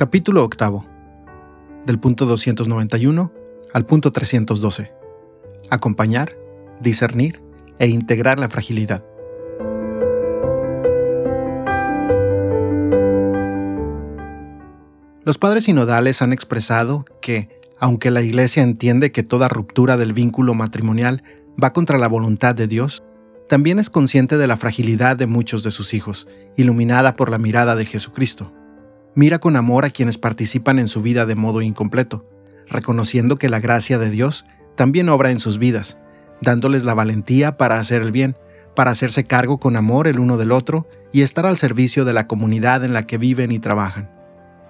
Capítulo octavo. Del punto 291 al punto 312. Acompañar, discernir e integrar la fragilidad. Los padres sinodales han expresado que, aunque la Iglesia entiende que toda ruptura del vínculo matrimonial va contra la voluntad de Dios, también es consciente de la fragilidad de muchos de sus hijos, iluminada por la mirada de Jesucristo. Mira con amor a quienes participan en su vida de modo incompleto, reconociendo que la gracia de Dios también obra en sus vidas, dándoles la valentía para hacer el bien, para hacerse cargo con amor el uno del otro y estar al servicio de la comunidad en la que viven y trabajan.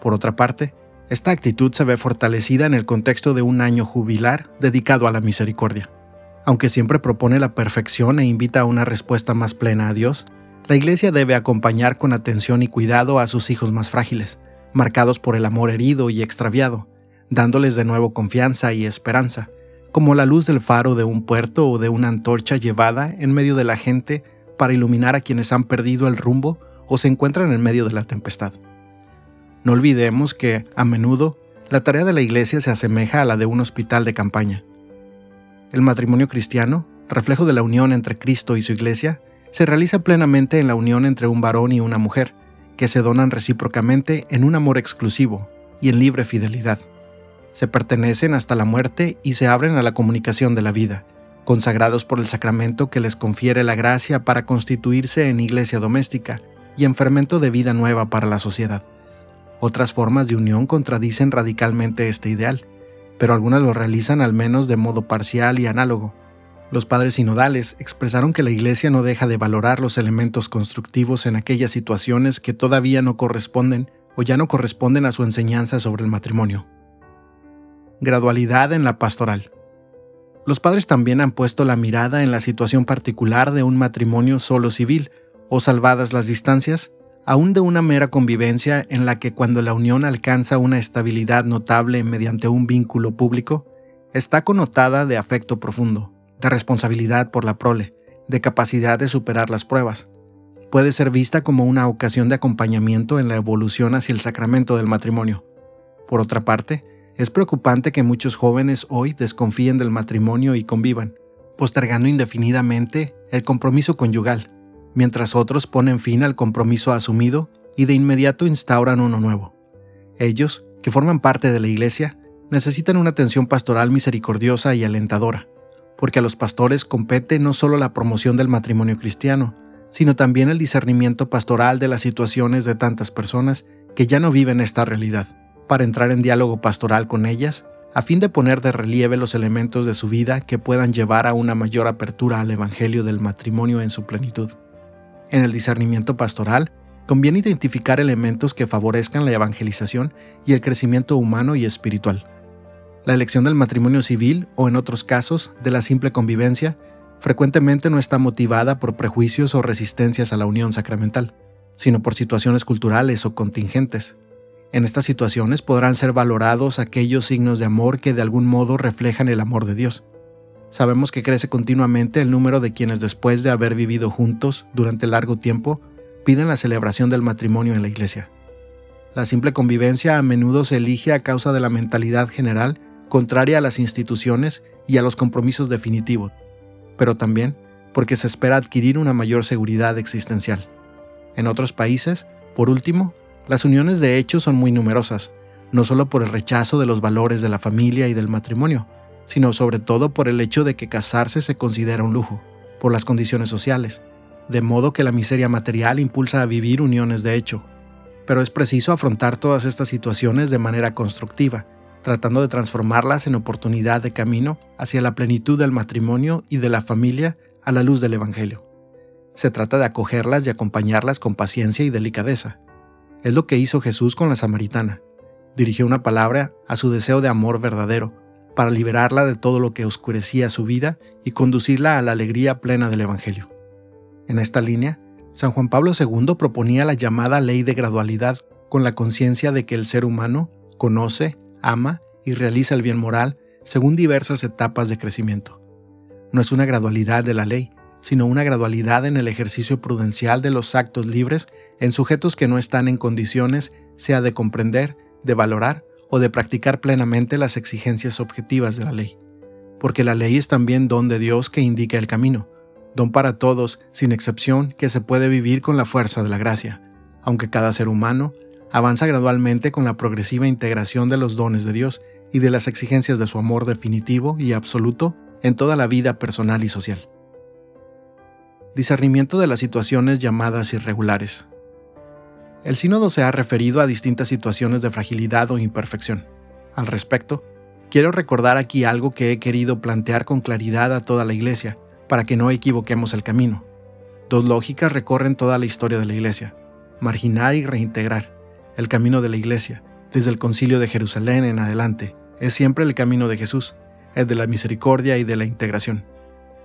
Por otra parte, esta actitud se ve fortalecida en el contexto de un año jubilar dedicado a la misericordia. Aunque siempre propone la perfección e invita a una respuesta más plena a Dios, la Iglesia debe acompañar con atención y cuidado a sus hijos más frágiles, marcados por el amor herido y extraviado, dándoles de nuevo confianza y esperanza, como la luz del faro de un puerto o de una antorcha llevada en medio de la gente para iluminar a quienes han perdido el rumbo o se encuentran en medio de la tempestad. No olvidemos que, a menudo, la tarea de la Iglesia se asemeja a la de un hospital de campaña. El matrimonio cristiano, reflejo de la unión entre Cristo y su Iglesia, se realiza plenamente en la unión entre un varón y una mujer, que se donan recíprocamente en un amor exclusivo y en libre fidelidad. Se pertenecen hasta la muerte y se abren a la comunicación de la vida, consagrados por el sacramento que les confiere la gracia para constituirse en iglesia doméstica y en fermento de vida nueva para la sociedad. Otras formas de unión contradicen radicalmente este ideal, pero algunas lo realizan al menos de modo parcial y análogo, los padres sinodales expresaron que la Iglesia no deja de valorar los elementos constructivos en aquellas situaciones que todavía no corresponden o ya no corresponden a su enseñanza sobre el matrimonio. Gradualidad en la pastoral. Los padres también han puesto la mirada en la situación particular de un matrimonio solo civil, o salvadas las distancias, aún de una mera convivencia en la que cuando la unión alcanza una estabilidad notable mediante un vínculo público, está connotada de afecto profundo de responsabilidad por la prole, de capacidad de superar las pruebas. Puede ser vista como una ocasión de acompañamiento en la evolución hacia el sacramento del matrimonio. Por otra parte, es preocupante que muchos jóvenes hoy desconfíen del matrimonio y convivan, postergando indefinidamente el compromiso conyugal, mientras otros ponen fin al compromiso asumido y de inmediato instauran uno nuevo. Ellos, que forman parte de la Iglesia, necesitan una atención pastoral misericordiosa y alentadora, porque a los pastores compete no solo la promoción del matrimonio cristiano, sino también el discernimiento pastoral de las situaciones de tantas personas que ya no viven esta realidad, para entrar en diálogo pastoral con ellas, a fin de poner de relieve los elementos de su vida que puedan llevar a una mayor apertura al Evangelio del matrimonio en su plenitud. En el discernimiento pastoral, conviene identificar elementos que favorezcan la evangelización y el crecimiento humano y espiritual la elección del matrimonio civil o en otros casos de la simple convivencia frecuentemente no está motivada por prejuicios o resistencias a la unión sacramental, sino por situaciones culturales o contingentes. En estas situaciones podrán ser valorados aquellos signos de amor que de algún modo reflejan el amor de Dios. Sabemos que crece continuamente el número de quienes después de haber vivido juntos durante largo tiempo piden la celebración del matrimonio en la iglesia. La simple convivencia a menudo se elige a causa de la mentalidad general contraria a las instituciones y a los compromisos definitivos, pero también porque se espera adquirir una mayor seguridad existencial. En otros países, por último, las uniones de hecho son muy numerosas, no solo por el rechazo de los valores de la familia y del matrimonio, sino sobre todo por el hecho de que casarse se considera un lujo, por las condiciones sociales, de modo que la miseria material impulsa a vivir uniones de hecho. Pero es preciso afrontar todas estas situaciones de manera constructiva, tratando de transformarlas en oportunidad de camino hacia la plenitud del matrimonio y de la familia a la luz del Evangelio. Se trata de acogerlas y acompañarlas con paciencia y delicadeza. Es lo que hizo Jesús con la samaritana. Dirigió una palabra a su deseo de amor verdadero, para liberarla de todo lo que oscurecía su vida y conducirla a la alegría plena del Evangelio. En esta línea, San Juan Pablo II proponía la llamada ley de gradualidad, con la conciencia de que el ser humano conoce, ama y realiza el bien moral según diversas etapas de crecimiento. No es una gradualidad de la ley, sino una gradualidad en el ejercicio prudencial de los actos libres en sujetos que no están en condiciones sea de comprender, de valorar o de practicar plenamente las exigencias objetivas de la ley. Porque la ley es también don de Dios que indica el camino, don para todos, sin excepción, que se puede vivir con la fuerza de la gracia, aunque cada ser humano avanza gradualmente con la progresiva integración de los dones de Dios y de las exigencias de su amor definitivo y absoluto en toda la vida personal y social. Discernimiento de las situaciones llamadas irregulares. El sínodo se ha referido a distintas situaciones de fragilidad o imperfección. Al respecto, quiero recordar aquí algo que he querido plantear con claridad a toda la Iglesia, para que no equivoquemos el camino. Dos lógicas recorren toda la historia de la Iglesia, marginar y reintegrar. El camino de la Iglesia, desde el concilio de Jerusalén en adelante, es siempre el camino de Jesús, el de la misericordia y de la integración.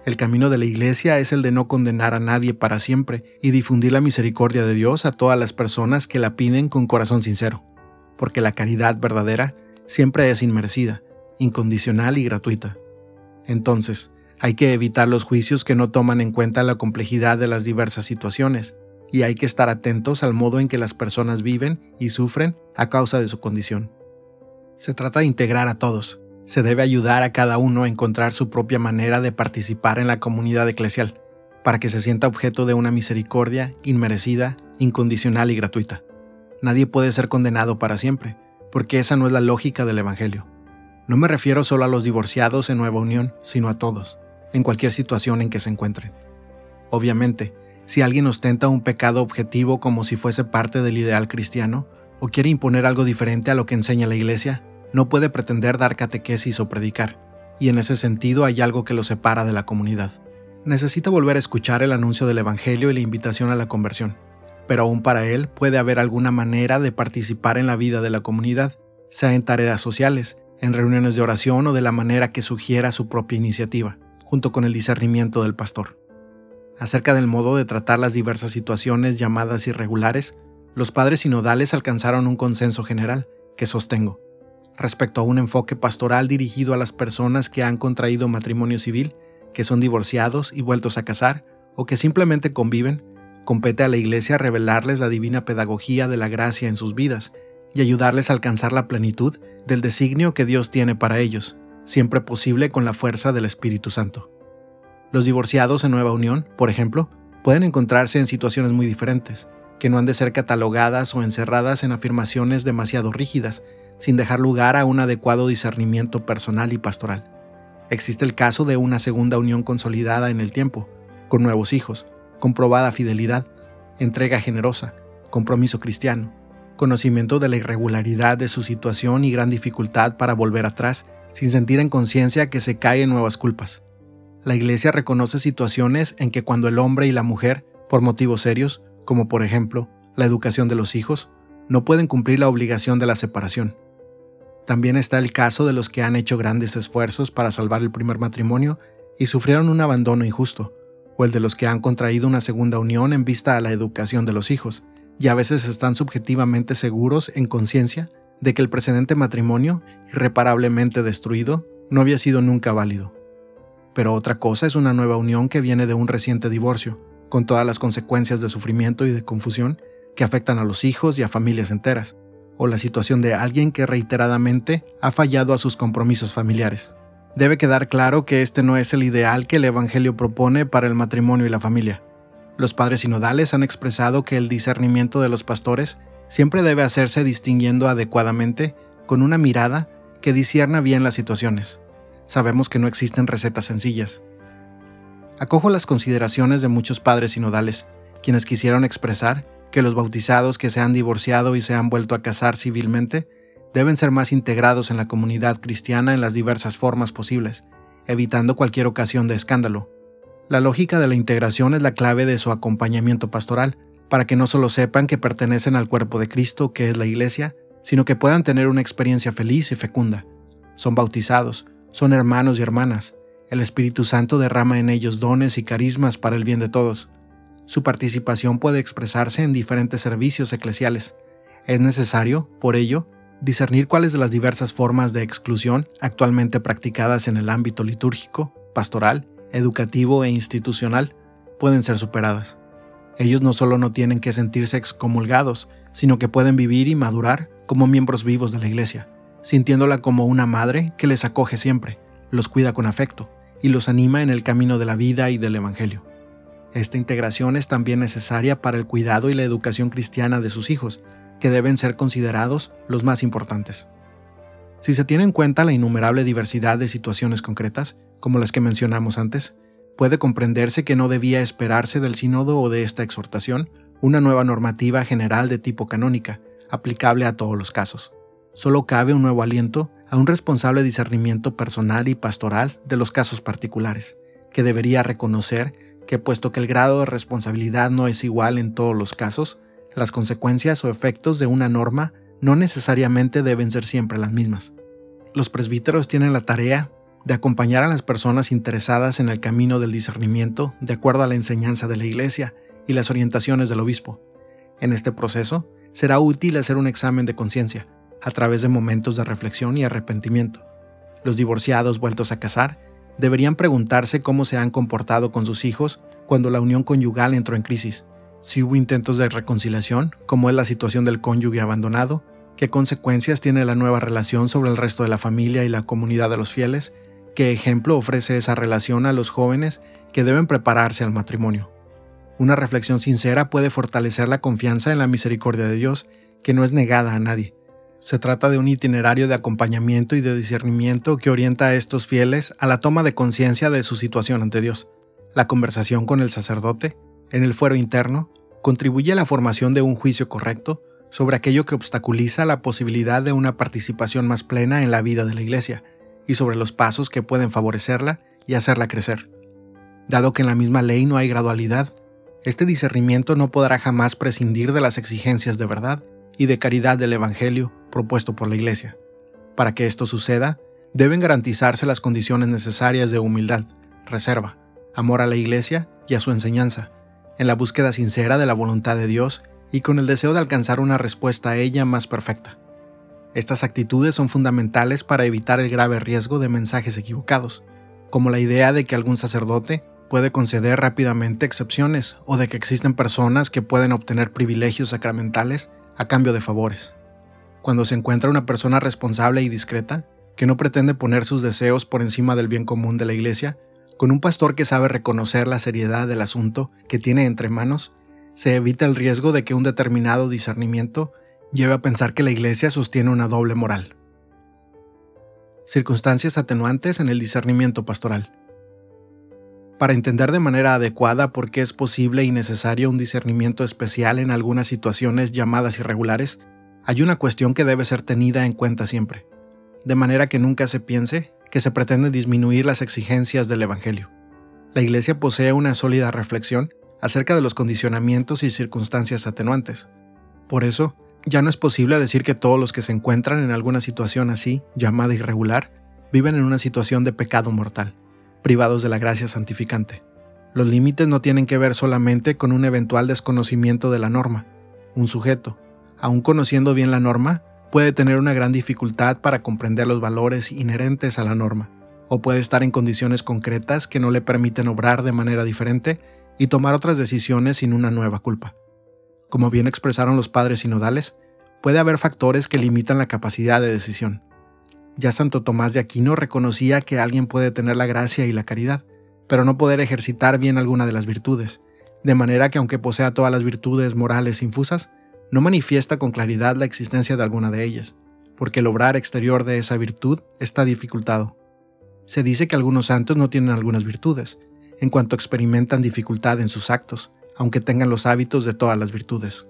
El camino de la Iglesia es el de no condenar a nadie para siempre y difundir la misericordia de Dios a todas las personas que la piden con corazón sincero, porque la caridad verdadera siempre es inmerecida, incondicional y gratuita. Entonces, hay que evitar los juicios que no toman en cuenta la complejidad de las diversas situaciones, y hay que estar atentos al modo en que las personas viven y sufren a causa de su condición. Se trata de integrar a todos. Se debe ayudar a cada uno a encontrar su propia manera de participar en la comunidad eclesial, para que se sienta objeto de una misericordia inmerecida, incondicional y gratuita. Nadie puede ser condenado para siempre, porque esa no es la lógica del Evangelio. No me refiero solo a los divorciados en nueva unión, sino a todos, en cualquier situación en que se encuentren. Obviamente, si alguien ostenta un pecado objetivo como si fuese parte del ideal cristiano, o quiere imponer algo diferente a lo que enseña la Iglesia, no puede pretender dar catequesis o predicar, y en ese sentido hay algo que lo separa de la comunidad. Necesita volver a escuchar el anuncio del Evangelio y la invitación a la conversión, pero aún para él puede haber alguna manera de participar en la vida de la comunidad, sea en tareas sociales, en reuniones de oración o de la manera que sugiera su propia iniciativa, junto con el discernimiento del pastor. Acerca del modo de tratar las diversas situaciones llamadas irregulares, los padres sinodales alcanzaron un consenso general, que sostengo, respecto a un enfoque pastoral dirigido a las personas que han contraído matrimonio civil, que son divorciados y vueltos a casar, o que simplemente conviven, compete a la Iglesia revelarles la divina pedagogía de la gracia en sus vidas y ayudarles a alcanzar la plenitud del designio que Dios tiene para ellos, siempre posible con la fuerza del Espíritu Santo. Los divorciados en nueva unión, por ejemplo, pueden encontrarse en situaciones muy diferentes, que no han de ser catalogadas o encerradas en afirmaciones demasiado rígidas, sin dejar lugar a un adecuado discernimiento personal y pastoral. Existe el caso de una segunda unión consolidada en el tiempo, con nuevos hijos, comprobada fidelidad, entrega generosa, compromiso cristiano, conocimiento de la irregularidad de su situación y gran dificultad para volver atrás sin sentir en conciencia que se cae en nuevas culpas. La Iglesia reconoce situaciones en que cuando el hombre y la mujer, por motivos serios, como por ejemplo la educación de los hijos, no pueden cumplir la obligación de la separación. También está el caso de los que han hecho grandes esfuerzos para salvar el primer matrimonio y sufrieron un abandono injusto, o el de los que han contraído una segunda unión en vista a la educación de los hijos, y a veces están subjetivamente seguros en conciencia de que el precedente matrimonio, irreparablemente destruido, no había sido nunca válido. Pero otra cosa es una nueva unión que viene de un reciente divorcio, con todas las consecuencias de sufrimiento y de confusión que afectan a los hijos y a familias enteras, o la situación de alguien que reiteradamente ha fallado a sus compromisos familiares. Debe quedar claro que este no es el ideal que el Evangelio propone para el matrimonio y la familia. Los padres sinodales han expresado que el discernimiento de los pastores siempre debe hacerse distinguiendo adecuadamente con una mirada que discierna bien las situaciones. Sabemos que no existen recetas sencillas, Acojo las consideraciones de muchos padres sinodales, quienes quisieron expresar que los bautizados que se han divorciado y se han vuelto a casar civilmente deben ser más integrados en la comunidad cristiana en las diversas formas posibles, evitando cualquier ocasión de escándalo. La lógica de la integración es la clave de su acompañamiento pastoral, para que no solo sepan que pertenecen al cuerpo de Cristo, que es la Iglesia, sino que puedan tener una experiencia feliz y fecunda. Son bautizados, son hermanos y hermanas, el Espíritu Santo derrama en ellos dones y carismas para el bien de todos. Su participación puede expresarse en diferentes servicios eclesiales. Es necesario, por ello, discernir cuáles de las diversas formas de exclusión actualmente practicadas en el ámbito litúrgico, pastoral, educativo e institucional pueden ser superadas. Ellos no solo no tienen que sentirse excomulgados, sino que pueden vivir y madurar como miembros vivos de la Iglesia, sintiéndola como una madre que les acoge siempre, los cuida con afecto y los anima en el camino de la vida y del Evangelio. Esta integración es también necesaria para el cuidado y la educación cristiana de sus hijos, que deben ser considerados los más importantes. Si se tiene en cuenta la innumerable diversidad de situaciones concretas, como las que mencionamos antes, puede comprenderse que no debía esperarse del sínodo o de esta exhortación una nueva normativa general de tipo canónica, aplicable a todos los casos. Solo cabe un nuevo aliento a un responsable discernimiento personal y pastoral de los casos particulares, que debería reconocer que puesto que el grado de responsabilidad no es igual en todos los casos, las consecuencias o efectos de una norma no necesariamente deben ser siempre las mismas. Los presbíteros tienen la tarea de acompañar a las personas interesadas en el camino del discernimiento de acuerdo a la enseñanza de la Iglesia y las orientaciones del obispo. En este proceso, será útil hacer un examen de conciencia, a través de momentos de reflexión y arrepentimiento. Los divorciados vueltos a casar deberían preguntarse cómo se han comportado con sus hijos cuando la unión conyugal entró en crisis, si hubo intentos de reconciliación, como es la situación del cónyuge abandonado, qué consecuencias tiene la nueva relación sobre el resto de la familia y la comunidad de los fieles, qué ejemplo ofrece esa relación a los jóvenes que deben prepararse al matrimonio. Una reflexión sincera puede fortalecer la confianza en la misericordia de Dios, que no es negada a nadie. Se trata de un itinerario de acompañamiento y de discernimiento que orienta a estos fieles a la toma de conciencia de su situación ante Dios. La conversación con el sacerdote, en el fuero interno, contribuye a la formación de un juicio correcto sobre aquello que obstaculiza la posibilidad de una participación más plena en la vida de la Iglesia, y sobre los pasos que pueden favorecerla y hacerla crecer. Dado que en la misma ley no hay gradualidad, este discernimiento no podrá jamás prescindir de las exigencias de verdad y de caridad del Evangelio propuesto por la Iglesia. Para que esto suceda, deben garantizarse las condiciones necesarias de humildad, reserva, amor a la Iglesia y a su enseñanza, en la búsqueda sincera de la voluntad de Dios y con el deseo de alcanzar una respuesta a ella más perfecta. Estas actitudes son fundamentales para evitar el grave riesgo de mensajes equivocados, como la idea de que algún sacerdote puede conceder rápidamente excepciones o de que existen personas que pueden obtener privilegios sacramentales a cambio de favores. Cuando se encuentra una persona responsable y discreta, que no pretende poner sus deseos por encima del bien común de la Iglesia, con un pastor que sabe reconocer la seriedad del asunto que tiene entre manos, se evita el riesgo de que un determinado discernimiento lleve a pensar que la Iglesia sostiene una doble moral. Circunstancias atenuantes en el discernimiento pastoral. Para entender de manera adecuada por qué es posible y necesario un discernimiento especial en algunas situaciones llamadas irregulares, hay una cuestión que debe ser tenida en cuenta siempre, de manera que nunca se piense que se pretende disminuir las exigencias del Evangelio. La Iglesia posee una sólida reflexión acerca de los condicionamientos y circunstancias atenuantes. Por eso, ya no es posible decir que todos los que se encuentran en alguna situación así, llamada irregular, viven en una situación de pecado mortal, privados de la gracia santificante. Los límites no tienen que ver solamente con un eventual desconocimiento de la norma. Un sujeto, aun conociendo bien la norma, puede tener una gran dificultad para comprender los valores inherentes a la norma, o puede estar en condiciones concretas que no le permiten obrar de manera diferente y tomar otras decisiones sin una nueva culpa. Como bien expresaron los padres sinodales, puede haber factores que limitan la capacidad de decisión. Ya Santo Tomás de Aquino reconocía que alguien puede tener la gracia y la caridad, pero no poder ejercitar bien alguna de las virtudes, de manera que aunque posea todas las virtudes morales infusas, no manifiesta con claridad la existencia de alguna de ellas, porque el obrar exterior de esa virtud está dificultado. Se dice que algunos santos no tienen algunas virtudes, en cuanto experimentan dificultad en sus actos, aunque tengan los hábitos de todas las virtudes.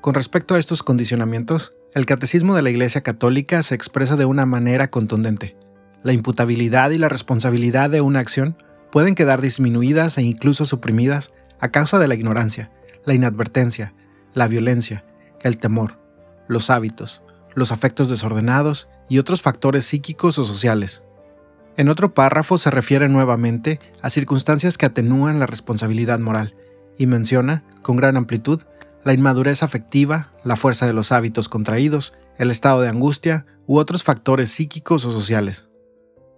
Con respecto a estos condicionamientos, el catecismo de la Iglesia Católica se expresa de una manera contundente. La imputabilidad y la responsabilidad de una acción pueden quedar disminuidas e incluso suprimidas a causa de la ignorancia, la inadvertencia, la violencia, el temor, los hábitos, los afectos desordenados y otros factores psíquicos o sociales. En otro párrafo se refiere nuevamente a circunstancias que atenúan la responsabilidad moral, y menciona, con gran amplitud, la inmadurez afectiva, la fuerza de los hábitos contraídos, el estado de angustia u otros factores psíquicos o sociales.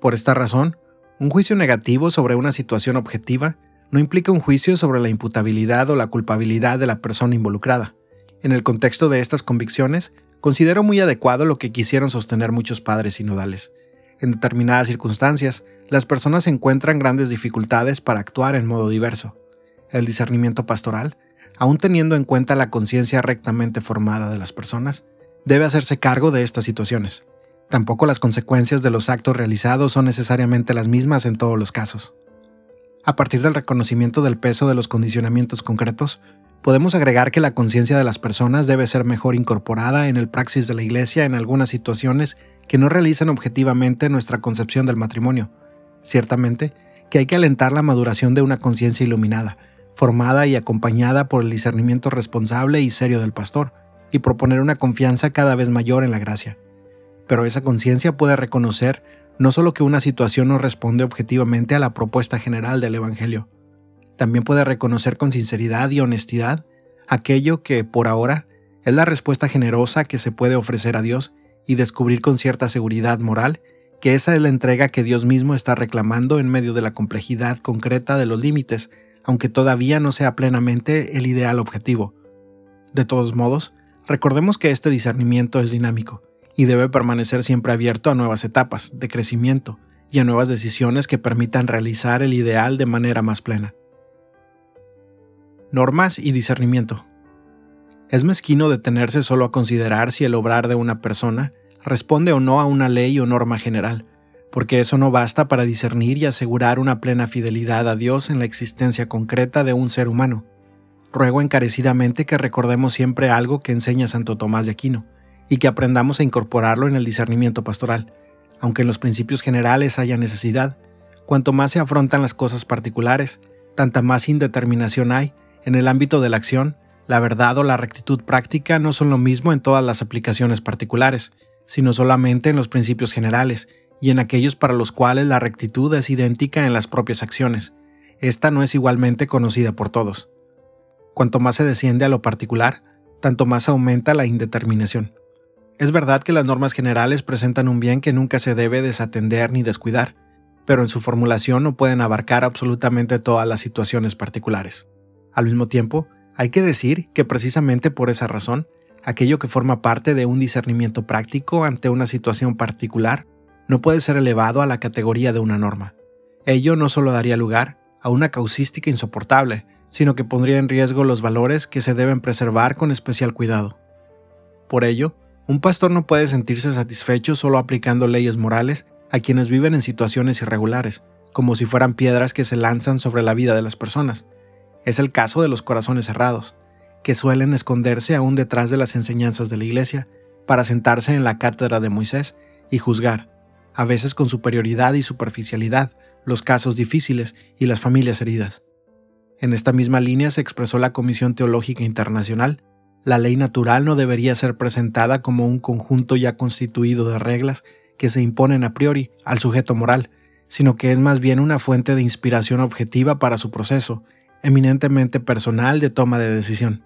Por esta razón, un juicio negativo sobre una situación objetiva no implica un juicio sobre la imputabilidad o la culpabilidad de la persona involucrada. En el contexto de estas convicciones, considero muy adecuado lo que quisieron sostener muchos padres sinodales. En determinadas circunstancias, las personas encuentran grandes dificultades para actuar en modo diverso. El discernimiento pastoral, aun teniendo en cuenta la conciencia rectamente formada de las personas, debe hacerse cargo de estas situaciones. Tampoco las consecuencias de los actos realizados son necesariamente las mismas en todos los casos. A partir del reconocimiento del peso de los condicionamientos concretos, podemos agregar que la conciencia de las personas debe ser mejor incorporada en el praxis de la Iglesia en algunas situaciones que no realizan objetivamente nuestra concepción del matrimonio. Ciertamente que hay que alentar la maduración de una conciencia iluminada, formada y acompañada por el discernimiento responsable y serio del pastor, y proponer una confianza cada vez mayor en la gracia. Pero esa conciencia puede reconocer no solo que una situación no responde objetivamente a la propuesta general del Evangelio, también puede reconocer con sinceridad y honestidad aquello que, por ahora, es la respuesta generosa que se puede ofrecer a Dios y descubrir con cierta seguridad moral que esa es la entrega que Dios mismo está reclamando en medio de la complejidad concreta de los límites, aunque todavía no sea plenamente el ideal objetivo. De todos modos, recordemos que este discernimiento es dinámico y debe permanecer siempre abierto a nuevas etapas de crecimiento y a nuevas decisiones que permitan realizar el ideal de manera más plena. Normas y discernimiento. Es mezquino detenerse solo a considerar si el obrar de una persona responde o no a una ley o norma general, porque eso no basta para discernir y asegurar una plena fidelidad a Dios en la existencia concreta de un ser humano. Ruego encarecidamente que recordemos siempre algo que enseña Santo Tomás de Aquino, y que aprendamos a incorporarlo en el discernimiento pastoral, aunque en los principios generales haya necesidad. Cuanto más se afrontan las cosas particulares, tanta más indeterminación hay en el ámbito de la acción la verdad o la rectitud práctica no son lo mismo en todas las aplicaciones particulares, sino solamente en los principios generales y en aquellos para los cuales la rectitud es idéntica en las propias acciones. Esta no es igualmente conocida por todos. Cuanto más se desciende a lo particular, tanto más aumenta la indeterminación. Es verdad que las normas generales presentan un bien que nunca se debe desatender ni descuidar, pero en su formulación no pueden abarcar absolutamente todas las situaciones particulares. Al mismo tiempo, hay que decir que precisamente por esa razón, aquello que forma parte de un discernimiento práctico ante una situación particular no puede ser elevado a la categoría de una norma. Ello no solo daría lugar a una causística insoportable, sino que pondría en riesgo los valores que se deben preservar con especial cuidado. Por ello, un pastor no puede sentirse satisfecho solo aplicando leyes morales a quienes viven en situaciones irregulares, como si fueran piedras que se lanzan sobre la vida de las personas, es el caso de los corazones cerrados, que suelen esconderse aún detrás de las enseñanzas de la Iglesia para sentarse en la cátedra de Moisés y juzgar, a veces con superioridad y superficialidad, los casos difíciles y las familias heridas. En esta misma línea se expresó la Comisión Teológica Internacional. La ley natural no debería ser presentada como un conjunto ya constituido de reglas que se imponen a priori al sujeto moral, sino que es más bien una fuente de inspiración objetiva para su proceso eminentemente personal de toma de decisión.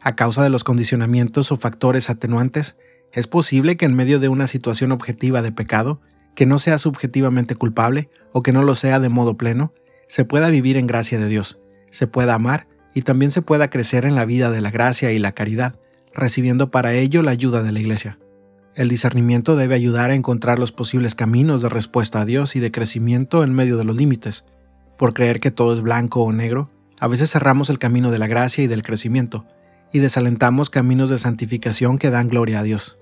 A causa de los condicionamientos o factores atenuantes, es posible que en medio de una situación objetiva de pecado, que no sea subjetivamente culpable o que no lo sea de modo pleno, se pueda vivir en gracia de Dios, se pueda amar y también se pueda crecer en la vida de la gracia y la caridad, recibiendo para ello la ayuda de la Iglesia. El discernimiento debe ayudar a encontrar los posibles caminos de respuesta a Dios y de crecimiento en medio de los límites. Por creer que todo es blanco o negro, a veces cerramos el camino de la gracia y del crecimiento, y desalentamos caminos de santificación que dan gloria a Dios.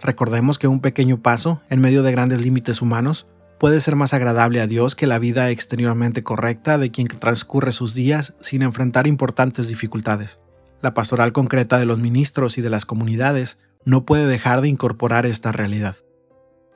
Recordemos que un pequeño paso, en medio de grandes límites humanos, puede ser más agradable a Dios que la vida exteriormente correcta de quien transcurre sus días sin enfrentar importantes dificultades. La pastoral concreta de los ministros y de las comunidades no puede dejar de incorporar esta realidad.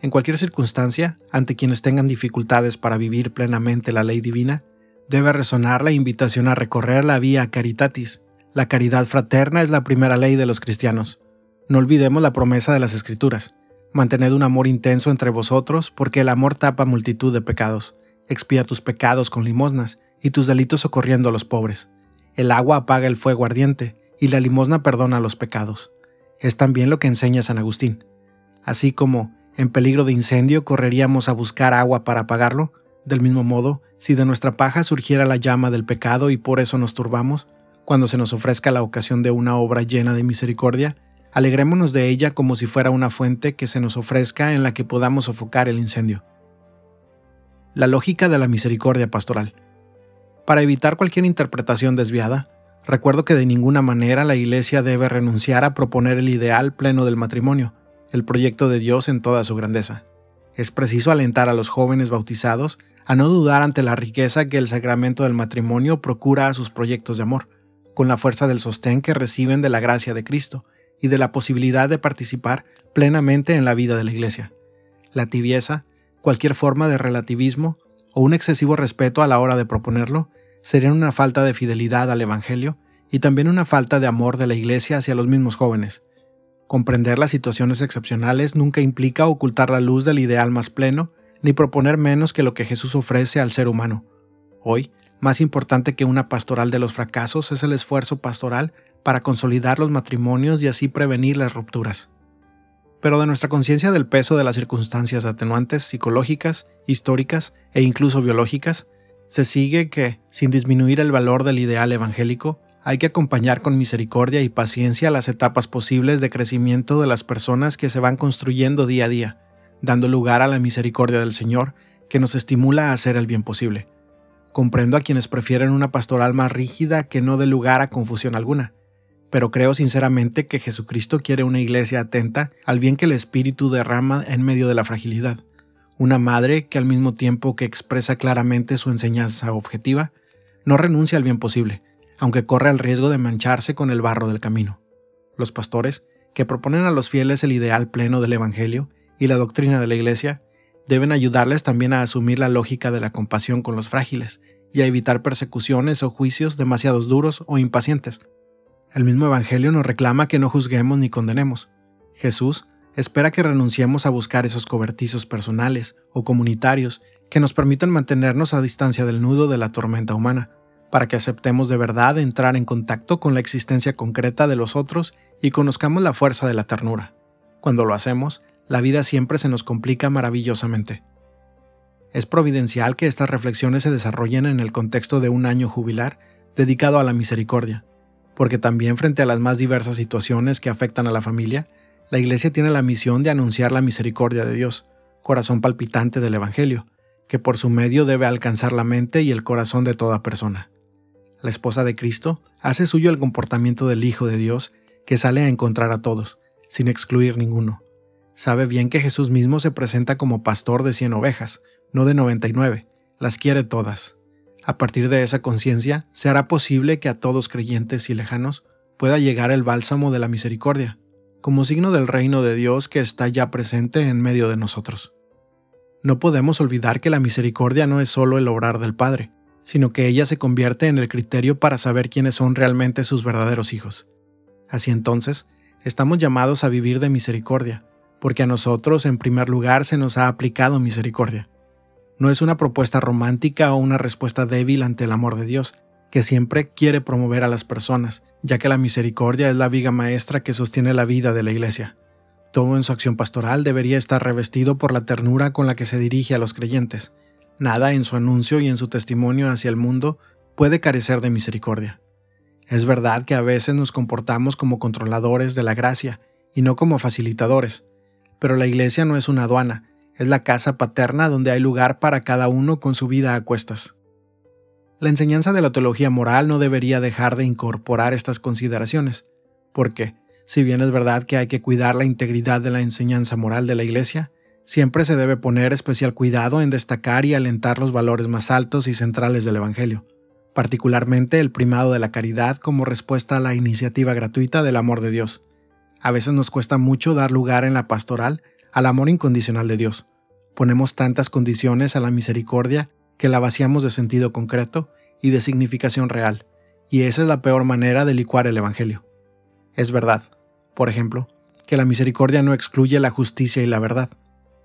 En cualquier circunstancia, ante quienes tengan dificultades para vivir plenamente la ley divina, debe resonar la invitación a recorrer la vía caritatis. La caridad fraterna es la primera ley de los cristianos. No olvidemos la promesa de las Escrituras. Mantened un amor intenso entre vosotros, porque el amor tapa multitud de pecados. Expía tus pecados con limosnas, y tus delitos socorriendo a los pobres. El agua apaga el fuego ardiente, y la limosna perdona los pecados. Es también lo que enseña San Agustín. Así como, en peligro de incendio, correríamos a buscar agua para apagarlo, del mismo modo, si de nuestra paja surgiera la llama del pecado y por eso nos turbamos, cuando se nos ofrezca la ocasión de una obra llena de misericordia, Alegrémonos de ella como si fuera una fuente que se nos ofrezca en la que podamos sofocar el incendio. La lógica de la misericordia pastoral. Para evitar cualquier interpretación desviada, recuerdo que de ninguna manera la Iglesia debe renunciar a proponer el ideal pleno del matrimonio, el proyecto de Dios en toda su grandeza. Es preciso alentar a los jóvenes bautizados a no dudar ante la riqueza que el sacramento del matrimonio procura a sus proyectos de amor, con la fuerza del sostén que reciben de la gracia de Cristo y de la posibilidad de participar plenamente en la vida de la Iglesia. La tibieza, cualquier forma de relativismo o un excesivo respeto a la hora de proponerlo serían una falta de fidelidad al Evangelio y también una falta de amor de la Iglesia hacia los mismos jóvenes, Comprender las situaciones excepcionales nunca implica ocultar la luz del ideal más pleno, ni proponer menos que lo que Jesús ofrece al ser humano. Hoy, más importante que una pastoral de los fracasos es el esfuerzo pastoral para consolidar los matrimonios y así prevenir las rupturas. Pero de nuestra conciencia del peso de las circunstancias atenuantes psicológicas, históricas e incluso biológicas, se sigue que, sin disminuir el valor del ideal evangélico, hay que acompañar con misericordia y paciencia las etapas posibles de crecimiento de las personas que se van construyendo día a día, dando lugar a la misericordia del Señor, que nos estimula a hacer el bien posible. Comprendo a quienes prefieren una pastoral más rígida que no dé lugar a confusión alguna, pero creo sinceramente que Jesucristo quiere una iglesia atenta al bien que el Espíritu derrama en medio de la fragilidad, una madre que al mismo tiempo que expresa claramente su enseñanza objetiva, no renuncia al bien posible, aunque corre el riesgo de mancharse con el barro del camino. Los pastores, que proponen a los fieles el ideal pleno del Evangelio y la doctrina de la Iglesia, deben ayudarles también a asumir la lógica de la compasión con los frágiles y a evitar persecuciones o juicios demasiado duros o impacientes. El mismo Evangelio nos reclama que no juzguemos ni condenemos. Jesús espera que renunciemos a buscar esos cobertizos personales o comunitarios que nos permitan mantenernos a distancia del nudo de la tormenta humana para que aceptemos de verdad entrar en contacto con la existencia concreta de los otros y conozcamos la fuerza de la ternura. Cuando lo hacemos, la vida siempre se nos complica maravillosamente. Es providencial que estas reflexiones se desarrollen en el contexto de un año jubilar dedicado a la misericordia, porque también frente a las más diversas situaciones que afectan a la familia, la Iglesia tiene la misión de anunciar la misericordia de Dios, corazón palpitante del Evangelio, que por su medio debe alcanzar la mente y el corazón de toda persona la esposa de Cristo, hace suyo el comportamiento del Hijo de Dios que sale a encontrar a todos, sin excluir ninguno. Sabe bien que Jesús mismo se presenta como pastor de cien ovejas, no de 99, las quiere todas. A partir de esa conciencia, se hará posible que a todos creyentes y lejanos pueda llegar el bálsamo de la misericordia, como signo del reino de Dios que está ya presente en medio de nosotros. No podemos olvidar que la misericordia no es solo el obrar del Padre, sino que ella se convierte en el criterio para saber quiénes son realmente sus verdaderos hijos. Así entonces, estamos llamados a vivir de misericordia, porque a nosotros en primer lugar se nos ha aplicado misericordia. No es una propuesta romántica o una respuesta débil ante el amor de Dios, que siempre quiere promover a las personas, ya que la misericordia es la viga maestra que sostiene la vida de la Iglesia. Todo en su acción pastoral debería estar revestido por la ternura con la que se dirige a los creyentes, Nada en su anuncio y en su testimonio hacia el mundo puede carecer de misericordia. Es verdad que a veces nos comportamos como controladores de la gracia y no como facilitadores, pero la iglesia no es una aduana, es la casa paterna donde hay lugar para cada uno con su vida a cuestas. La enseñanza de la teología moral no debería dejar de incorporar estas consideraciones, porque, si bien es verdad que hay que cuidar la integridad de la enseñanza moral de la iglesia, siempre se debe poner especial cuidado en destacar y alentar los valores más altos y centrales del Evangelio, particularmente el primado de la caridad como respuesta a la iniciativa gratuita del amor de Dios. A veces nos cuesta mucho dar lugar en la pastoral al amor incondicional de Dios. Ponemos tantas condiciones a la misericordia que la vaciamos de sentido concreto y de significación real, y esa es la peor manera de licuar el Evangelio. Es verdad, por ejemplo, que la misericordia no excluye la justicia y la verdad,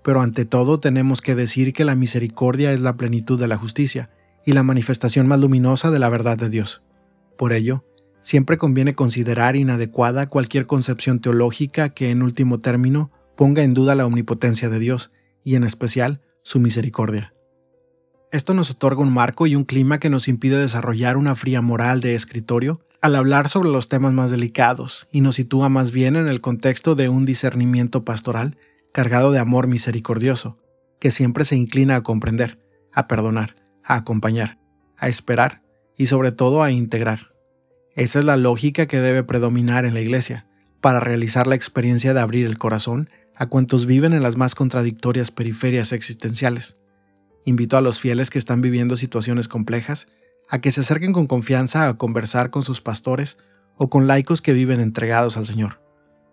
pero ante todo tenemos que decir que la misericordia es la plenitud de la justicia y la manifestación más luminosa de la verdad de Dios. Por ello, siempre conviene considerar inadecuada cualquier concepción teológica que en último término ponga en duda la omnipotencia de Dios y en especial su misericordia. Esto nos otorga un marco y un clima que nos impide desarrollar una fría moral de escritorio al hablar sobre los temas más delicados y nos sitúa más bien en el contexto de un discernimiento pastoral cargado de amor misericordioso, que siempre se inclina a comprender, a perdonar, a acompañar, a esperar y sobre todo a integrar. Esa es la lógica que debe predominar en la Iglesia para realizar la experiencia de abrir el corazón a cuantos viven en las más contradictorias periferias existenciales. Invito a los fieles que están viviendo situaciones complejas a que se acerquen con confianza a conversar con sus pastores o con laicos que viven entregados al Señor.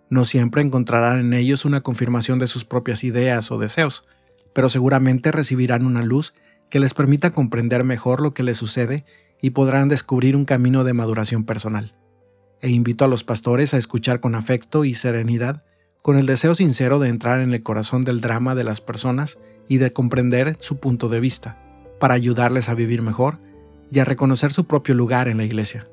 No siempre encontrarán en ellos una confirmación de sus propias ideas o deseos, pero seguramente recibirán una luz que les permita comprender mejor lo que les sucede y podrán descubrir un camino de maduración personal. E invito a los pastores a escuchar con afecto y serenidad, con el deseo sincero de entrar en el corazón del drama de las personas y de comprender su punto de vista, para ayudarles a vivir mejor y a reconocer su propio lugar en la iglesia.